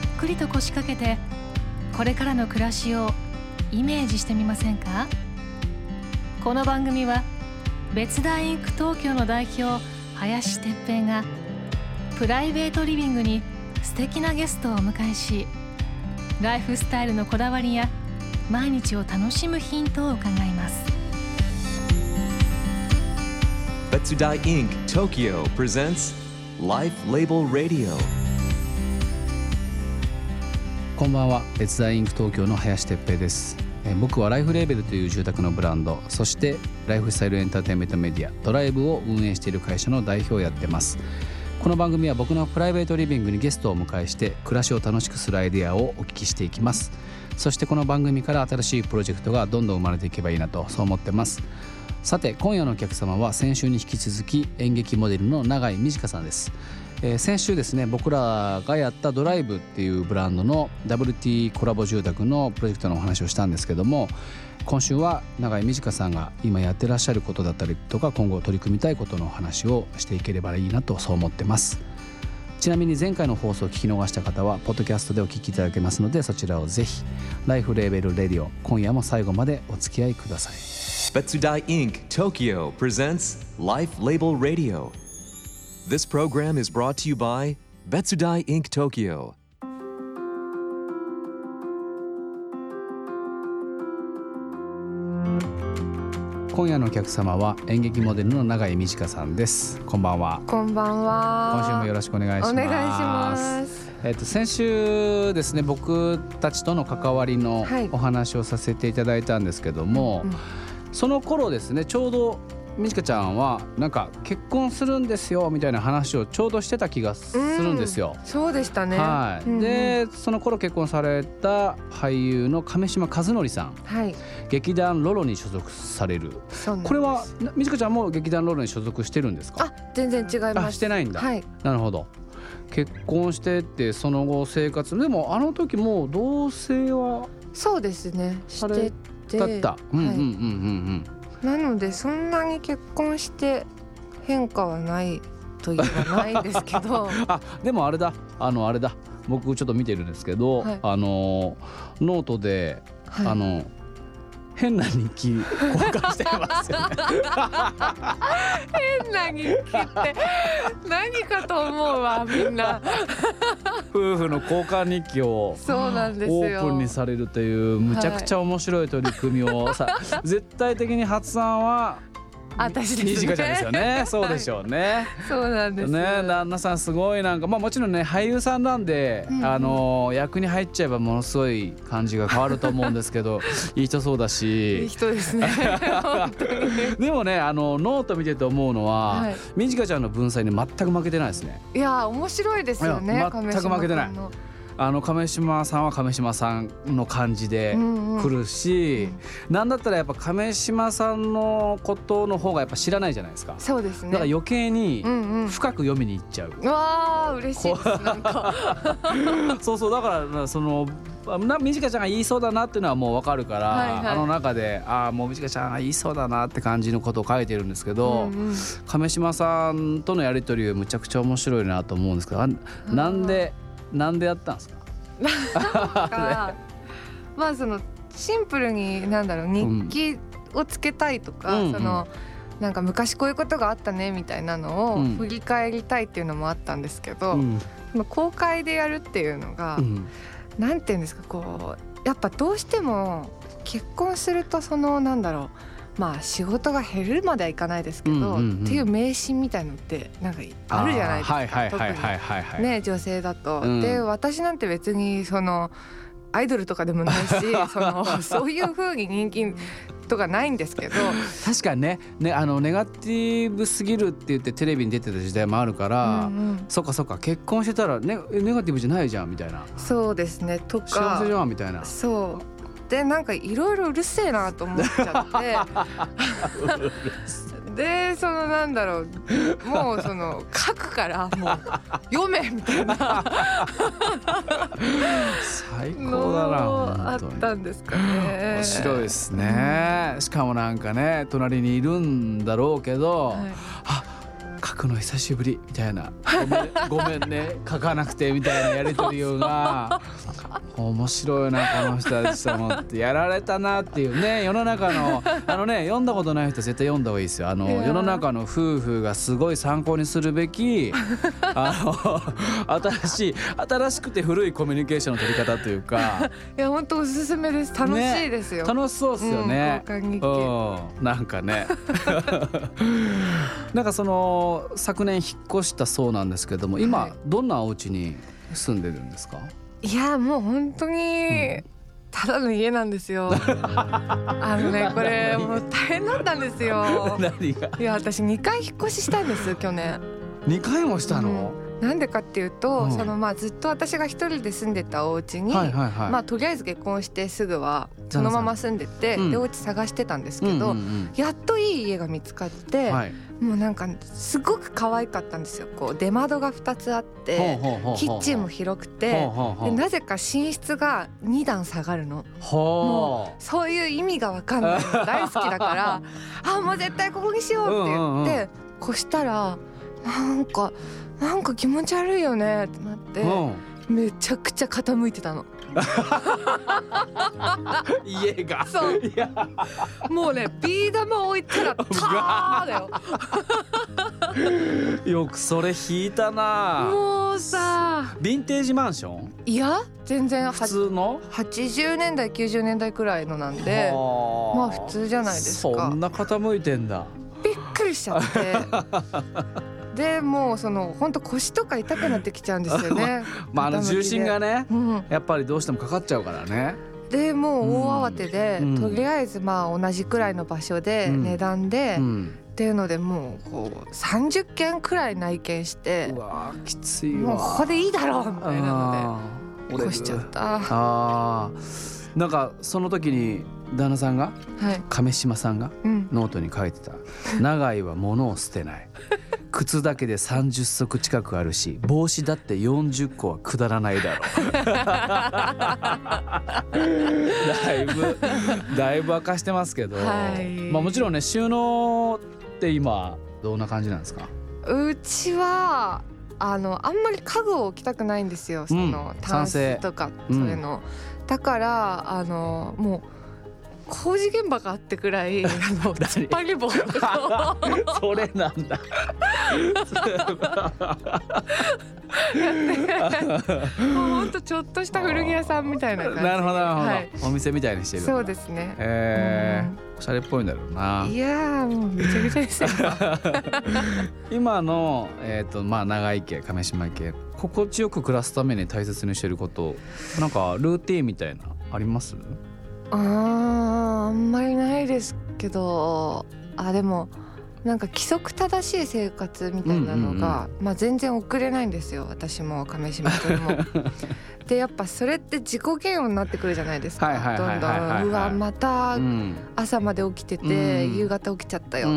っくりと腰掛けてこれからの暮らしをイメージしてみませんか？この番組は別大インク東京の代表林哲平がプライベートリビングに素敵なゲストをお迎えしライフスタイルのこだわりや毎日を楽しむヒントを伺います。別大インク Tokyo presents Life Label Radio こんばんは。別大インク東京の林哲平です。僕はライフレーベルという住宅のブランド。そしてライフスタイルエンターテインメントメディアドライブを運営している会社の代表をやってます。この番組は僕のプライベートリビングにゲストをお迎えして暮らしを楽しくするアイデアをお聞きしていきます。そしてこの番組から新しいプロジェクトがどんどん生まれていけばいいなとそう思ってます。さて今夜のお客様は先週に引き続き演劇モデルの永井美智香さんです。えー先週ですね僕らがやったドライブっていうブランドの WT コラボ住宅のプロジェクトのお話をしたんですけども今週は永井美智香さんが今やってらっしゃることだったりとか今後取り組みたいことのお話をしていければいいなとそう思ってます。ちなみに前回の放送を聞き逃した方はポッドキャストでお聞きいただけますのでそちらをぜひライフレーベルレディオ今夜も最後までお付き合いください。別大インク Tokyo presents Life Label Radio. This program is brought to you by Betsudai Inc. Tokyo. 今夜のお客様は演劇モデルの永井美智香さんですこんばんはこんばんは。今週もよろしくお願いします。お願いします。えっ、と先週ですね僕たちとの関わりのはいお話をさせていただいたんですけども、うんその頃ですねちょうど美智香ちゃんはなんか結婚するんですよみたいな話をちょうどしてた気がするんですよ。そうでしたね。はい、うんうん。でその頃結婚された俳優の亀島和則さん。はい、劇団ロロに所属される。これはな美智香ちゃんも劇団ロロに所属してるんですか？あ、全然違います。あしてないんだ。はい、なるほど。結婚してってその後生活でもあの時もう同棲はそうですね。してて、だった、うんうんうんはいうんなのでそんなに結婚して変化はないといえばないんですけど、う んあでもあれだ。あのあれだ。僕ちょっと見てるんですけど、はい。あのノートで、はい。あの変な日記交換してますよね変な日記って何かと思うわみんな。夫婦の交換日記をそうなんですよ。オープンにされるというむちゃくちゃ面白い取り組みをさ、絶対的に発案は私ですね。にじかちゃんですよね そうでしょうね。そうなんです。ね旦那さんすごいなんかまあもちろんね俳優さんなんで、うんあの役に入っちゃえばものすごい感じが変わると思うんですけど いい人そうだいいし人ですね。でもねあのノート見てて思うのは、はいみじかちゃんの文才に全く負けてないですね。いや面白いですよね。全く負けてないあの亀島さんは亀島さんの感じで来るし、なんだったらやっぱ亀島さんのことの方がやっぱ知らないじゃないですか。そうですね。だから余計に。深く読みに行っちゃう。うわあ嬉しいですなんか。そうそうだからなそのなみじかちゃんが言いそうだなっていうのはもうわかるから、はいはいあの中でああもうみじかちゃんが言いそうだなって感じのことを書いてるんですけど、うんうん亀島さんとのやり取りむちゃくちゃ面白いなと思うんですけどあなんでなんでやったんですか？かまあそのシンプルになんだろう日記をつけたいとか、うんうん。そのなんか昔こういうことがあったねみたいなのをうん。振り返りたいっていうのもあったんですけど、うん。公開でやるっていうのが、うん。なんていうんですかこうやっぱどうしても結婚するとそのなんだろうまあ仕事が減るまではいかないですけど、っていう迷信みたいのってなんかあるじゃないですか。特に。ね女性だと、うん。で私なんて別にそのアイドルとかでもないし そのそういう風に人気とかないんですけど。確かにね。ねあのネガティブすぎるって言ってテレビに出てた時代もあるから、うんうん。そっかそっか。結婚してたらネえネガティブじゃないじゃんみたいな。そうですね。と幸かせじゃんみたいな。そうでなんかいろいろうるせえなと思っちゃって。でそのなんだろう。もうその書くからもう。読めみたいな。最高だなのあったんですかね。面白いですね、しかもなんかね隣にいるんだろうけど、はい。あ書くの久しぶりみたいなごめんごめんね書かなくてみたいなやり取りが。面白いなこの人たちと思ってやられたなっていうね世の中の。あのね読んだことない人絶対読んだ方がいいですよ。あの世の中の夫婦がすごい参考にするべきあの新しい新しくて古いコミュニケーションの取り方というか。いや本当おすすめです。楽しいですよ、楽しそうですよね。うん、なんかね。なんかその昨年引っ越したそうなんですけども今、はい。どんなお家に住んでるんですか？いやもう本当にただの家なんですよ。あのねこれもう大変だったんですよ。いや私2回引っ越ししたんです去年。2回もしたの、なんでかっていうと、うん。そのまあずっと私が一人で住んでたお家に、はいはいはい、まあとりあえず結婚してすぐはそのまま住んでて、うん。でお家探してたんですけど、うんうんやっといい家が見つかって、うんはい、もうなんかすごく可愛かったんですよ。こう出窓が2つあってキッチンも広くてでなぜか寝室が2段下がるの。ほう。そういう意味が分かんないの。大好きだから あもう絶対ここにしようって言って、うんうんうん。越したらなんかなんか気持ち悪いよねってなって、うん。めちゃくちゃ傾いてたの家が。そう。いや。もうねビー玉置いたらターだよ。よくそれ引いたな。もうさ。ヴィンテージマンション？いや全然は普通の？80年代90年代くらいのなんではまあ普通じゃないですか。そんな傾いてんだ。びっくりしちゃってでもうその本当腰とか痛くなってきちゃうんですよね。まああの重心がねうん、やっぱりどうしてもかかっちゃうからね。でもう大慌てで、うん。とりあえずまあ同じくらいの場所でうん。値段で、っうん。ていうのでもうこう30件くらい内見してうわーきついわもうここでいいだろうみたいなので越しちゃった。はあー。なんかその時に旦那さんがい、亀島さんがうん、ノートに書いてた「長井は物を捨てない」「靴だけで30足近くあるし帽子だって40個はくだらないだろう」だいぶだいぶ明かしてますけど、はい。まあもちろんね収納って今どんな感じなんですか？うちはあのあんまり家具を置きたくないんですよ。その、タンスとかうんそういうの、だからあのもう工事現場があってくらい あの突っ張り棒それなんだ。もうほんとちょっとした古着屋さんみたいな感じで。なるほどなるほど、はい、お店みたいにしてるそうですね。おしゃれっぽいんだろうな。いやーもうめちゃくちゃですよ。今の、えーとまあ、長井家亀島家心地よく暮らすために大切にしてることなんかルーティンみたいなあります？あーあんまりないですけどあでもなんか規則正しい生活みたいなのが、まあ、全然遅れないんですよ私も亀島君も。でやっぱそれって自己嫌悪になってくるじゃないですかどんどん。うわまたうん。朝まで起きてて、うん。夕方起きちゃったよとか、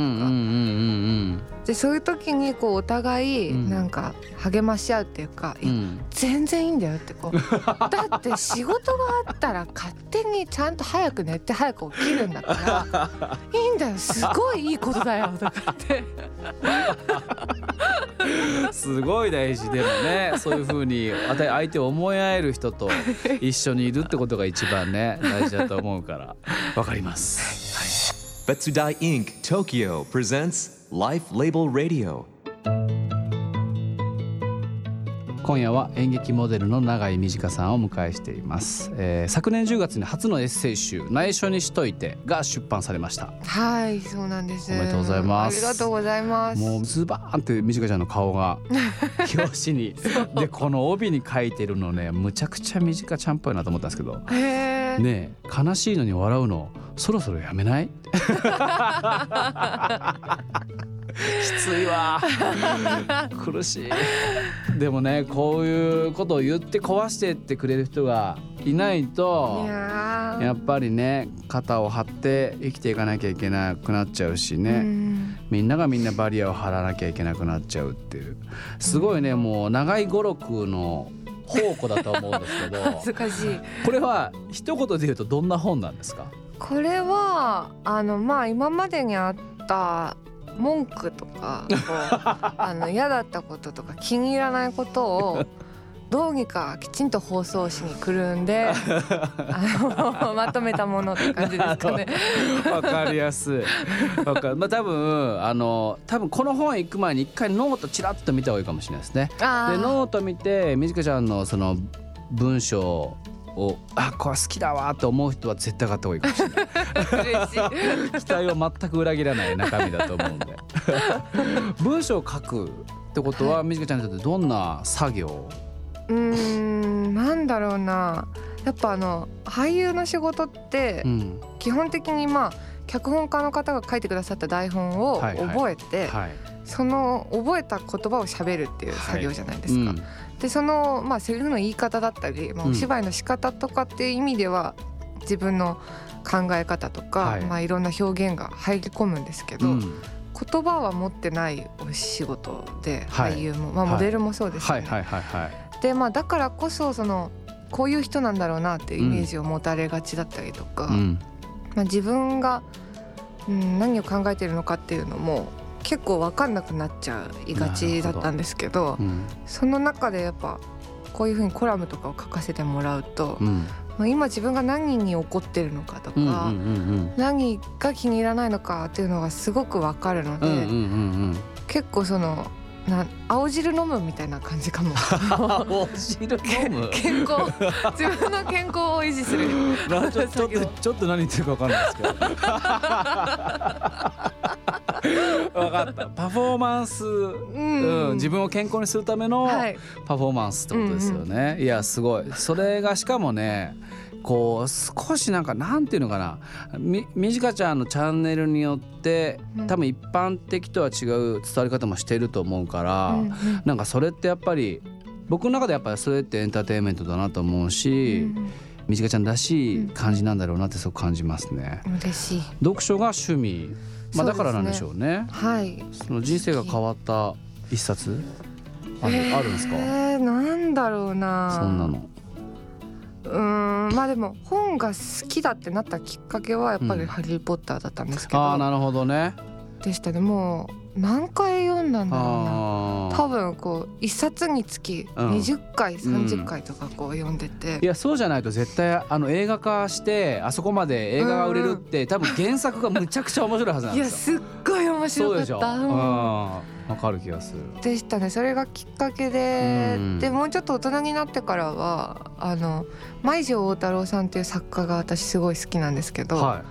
でそういう時にこうお互いうん。なんか励まし合うっていうか、うん。うん全然いいんだよってこうだって仕事があったら勝手にちゃんと早く寝て早く起きるんだから いいんだよすごいいいことだよとかって。すごい大事でもねそういうふうにあた相手を思い合える人と 一緒にいるってことが一番ね大事だと思うから。わかります。Betsudai Inc. Tokyo presents Life Label Radio. 今夜は演劇モデルの永井美智香さんをお迎えしています、えー昨年10月に初のエッセイ集「内緒にしといて」が出版されました。はいそうなんです。おめでとうございます。ありがとうございます。もうズバーンって美智香ちゃんの顔が 表紙に。でこの帯に書いてるのねむちゃくちゃ美智香ちゃんっぽいなと思ったんですけど。へえ、ねえ。悲しいのに笑うのそろそろやめない？きついわ。苦しい。でもねこういうことを言って壊してってくれる人がいないといやっぱりね肩を張って生きていかなきゃいけなくなっちゃうしうねん。みんながみんなバリアを張らなきゃいけなくなっちゃうっていう。すごいねもう長い語録の宝庫だと思うんですけど 恥ずかしい。これは一言で言うとどんな本なんですか？これはあのまあ今までにあった文句とかこう あの嫌だったこととか気に入らないことをどうにかきちんと放送しに来るんで あのまとめたものって感じですかね。わかりやすい。わかる。まあ多分あの多分この本行く前に一回ノートちらっと見た方がいいかもしれないですね。でノート見てみじかちゃんのその文章をあこれ好きだわと思う人は絶対買った方がいいかもしれない。嬉しい。期待を全く裏切らない中身だと思うんで。文章を書くってことはみじかちゃんにとってどんな作業？うーんなんだろうな。やっぱあの俳優の仕事ってうん。基本的にまあ脚本家の方が書いてくださった台本を覚えて、はい。その覚えた言葉を喋るっていう作業じゃないですか。うん。でそのまあセリフの言い方だったり、まあ、うん。お芝居の仕方とかっていう意味では自分の考え方とか、はい。まあ、いろんな表現が入り込むんですけど、うん。言葉は持ってないお仕事ではい。俳優も、まあ、はい。モデルもそうですよね。でまあだからこそそのこういう人なんだろうなっていうイメージを持たれがちだったりとか、うん。まあ、自分が、うん、何を考えてるのかっていうのも結構分かんなくなっちゃいがちだったんですけどうん。その中でやっぱこういうふうにコラムとかを書かせてもらうと、うん。まあ、今自分が何に怒ってるのかとか、うんうんうん何が気に入らないのかっていうのがすごく分かるので、うんうんうんうん。結構そのな青汁飲むみたいな感じかも。お汁飲む？健康自分の健康を維持する。なちょちょっとちょっと何言ってるか分かんないですけど。分かった。パフォーマンス、うん。ん。自分を健康にするためのはい。パフォーマンスってことですよね、いやすごい。それがしかもねこう少しなんかなんていうのかな。みみじかちゃんのチャンネルによってうん。多分一般的とは違う伝わり方もしてると思うから、うんうん。なんかそれってやっぱり僕の中でやっぱりそれってエンターテインメントだなと思うし、みじかちゃんらしい感じなんだろうなってすごく感じますね。うん嬉しい。読書が趣味、まあ、だからなんでしょうね。はい。その人生が変わった一冊ある,、あるんですか、えー、なんだろうな。そんなの。うーん。まあでも本が好きだってなったきっかけはやっぱうん。り「ハリー・ポッター」だったんですけど、ああなるほどね。でしたね。もう何回読んだんだろうな。あ多分こう一冊につきうん。20回、30回とかこう読んでて、いやそうじゃないと絶対あの映画化してあそこまで映画が売れるって、多分原作がむちゃくちゃ面白いはずなんいやですよ。すっごい面白かっそうでしょ。うんたうんわかる気がする。でしたねそれがきっかけで、うんでもうちょっと大人になってからはあの舞城大太郎さんっていう作家が私すごい好きなんですけど、は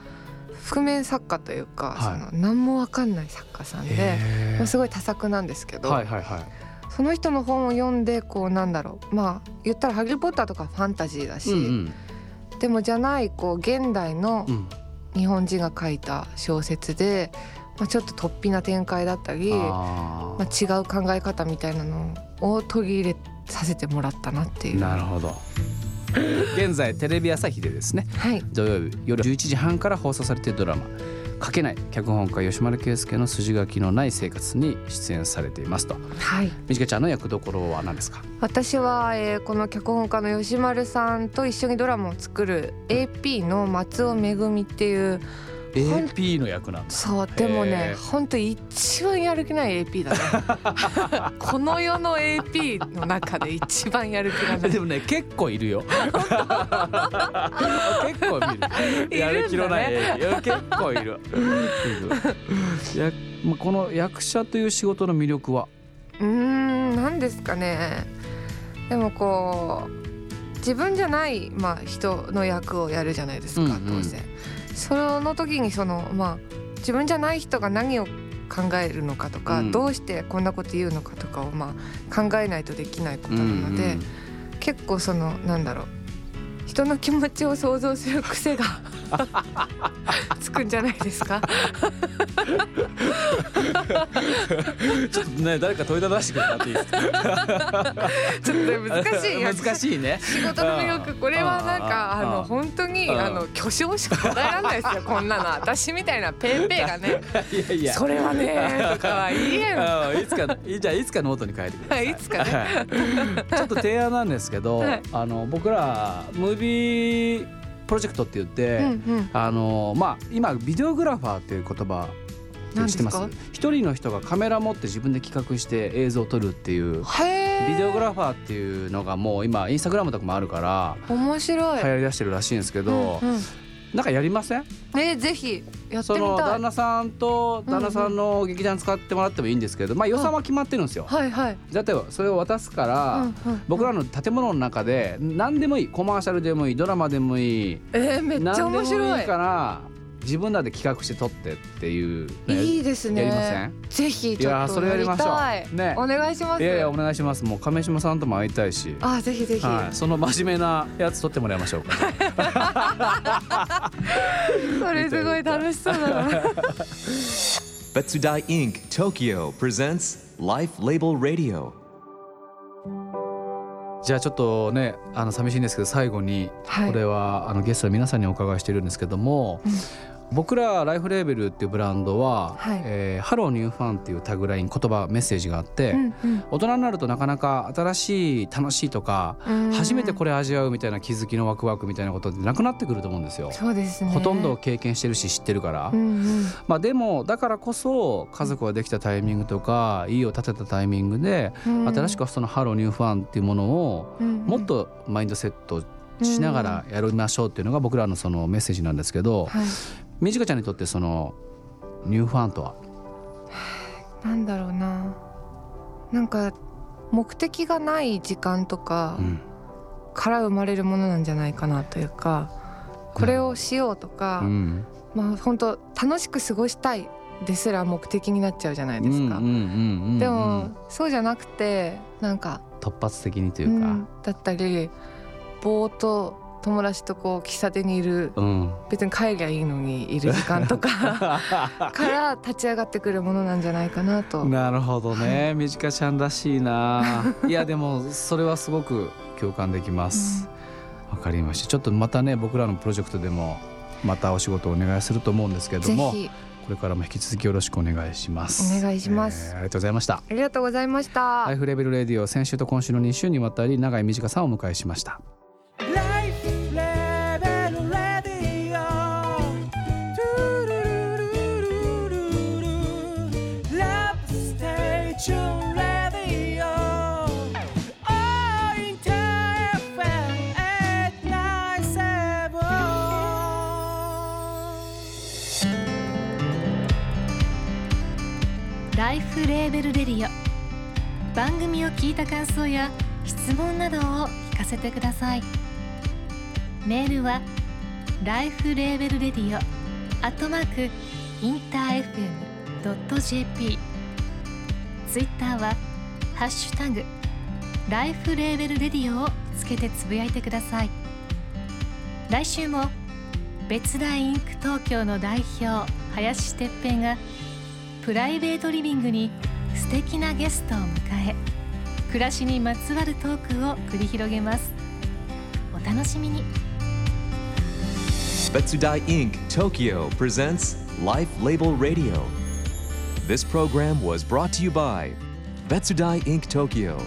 覆面作家というか、はいその何もわかんない作家さんい。で、へーまあすごい多作なんですけど、はいはいはい。その人の本を読んでこうなんだろうまあ言ったら「ハリー・ポッター」とかファンタジーだし、うんでもじゃないこう現代のうん。日本人が書いた小説で、まあ、ちょっと突飛な展開だったり、あまあ、違う考え方みたいなのを取り入れさせてもらったなっていあ。う。なるほど。現在テレビ朝日でですねはい土曜日夜11時半から放送されているドラマ「書けない」脚本家吉丸圭介の筋書きのない生活に出演されていますとはい、みじかちゃんの役どころは何ですか？私は、えーこの脚本家の吉丸さんと一緒にドラマを作る AP の松尾めぐみっていう AP の役なんですそうでもへねー本当一番やる気ない AP だね。この世の AP の中で一番やる気がない。でもね結構いるよ。結構見る。ね。やる気のない AP 結構いる。やまあこの役者という仕事の魅力は？うーん何ですかね。でもこう自分じゃない、まあ、人の役をやるじゃないですか、うんうん。当然その時にそのまあ自分じゃない人が何を考えるのかとか、うん。どうしてこんなこと言うのかとかをまあ考えないとできないことなので、うん結構そのなんだろう人の気持ちを想像する癖がつくんじゃないですか？ちょっとね誰か問いただしてくれたっていいです。かちょっと難しい難しいね。仕事の魅力これはなんかあの本当にあの巨匠しか答えられないですよこんなの。私みたいなペーペーがね。いやいや。それはねとかは言えんあいつかいじゃあいつかノートに書いてください。いつかね。はい。ちょっと提案なんですけど、はい。あの僕らムービープロジェクトって言って、うんうん。あのまあ今ビデオグラファーっていう言葉知ってます？一人の人がカメラ持って自分で企画して映像を撮るっていう。ビデオグラファーっていうのがもう今インスタグラムとかもあるから面白い、流行りだしてるらしいんですけど、うんうんなんかやりません？えぜひやってそみたい。の旦那さんと旦那さんの劇団使ってもらってもいいんですけど、まあ予算は決まってるんですよ。はいはい、だってそれを渡すから、僕らの建物の中で何でもいいコマーシャルでもいいドラマでもいいえー、めっちゃ面白いから自分らで企画して撮ってっていういいですね。やりません？ぜひいやちょっとやりそれやりましょたい。うね。お願いします。いやいやお願いします。もう亀島さんとも会いたいし。あぜひぜひ、はい、その真面目なやつ撮ってもらいましょうか。それすごい楽しそうだな。Betsudai Inc. Tokyo presents Life Label Radio. じゃあちょっとねあの寂しいんですけど最後にはい。これはあのゲストの皆さんにお伺いしてるんですけども、僕らライフレーベルっていうブランドは「はい。えーハローニューファン」っていうタグライン言葉メッセージがあって、うんうん。大人になるとなかなか新しい楽しいとか、うん。初めてこれ味わうみたいな気づきのワクワクみたいなことってなくなってくると思うんですよ。そうですね。ほとんど経験してるし知ってるから、うんうん。まあでもだからこそ家族ができたタイミングとか家を建てたタイミングで、うん。新しくその hello new fun っていうものをうん。もっとマインドセットしながらやりましょうっていうのが僕らのそのメッセージなんですけど、はいみじかちゃんにとってそのニューファンとは、なんだろうな。なんか目的がない時間とかうん。から生まれるものなんじゃないかなというかこれをしようとか、うん。まあ本当楽しく過ごしたいですら目的になっちゃうじゃないですか、でもそうじゃなくてなんか突発的にというか、うんだったりぼーっと友達とこう喫茶店にいるうん。別に帰りゃいいのにいる時間とか から立ち上がってくるものなんじゃないかなと。なるほどね。みじかちゃんらしいな。いやでもそれはすごく共感できます。わ、かりました。ちょっとまたね僕らのプロジェクトでもまたお仕事をお願いすると思うんですけれどもこれからも引き続きよろしくお願いします。お願いします。えーありがとうございました。ありがとうございました。ライフレベルレディオ先週と今週の2週にわたり永井美智香さんをお迎えしましたLife Label Radio。番組を聞いた感想や質問などを聞かせてください。メールは Life Label Radio アットマークインター FM.jp ツイッターはハッシュタグ Life Label Radio をつけてつぶやいてください。来週も BETSUDAI Inc. TOKYO の代表林哲平がプライベートリビングに素敵なゲストを迎え暮らしにまつわるトークを繰り広げますお楽しみに Betsudai Inc. Tokyo presents Life Label Radio. This program was brought to you by Betsudai Inc. Tokyo